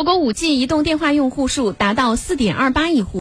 我国 5G 移动电话用户数达到4.28亿户。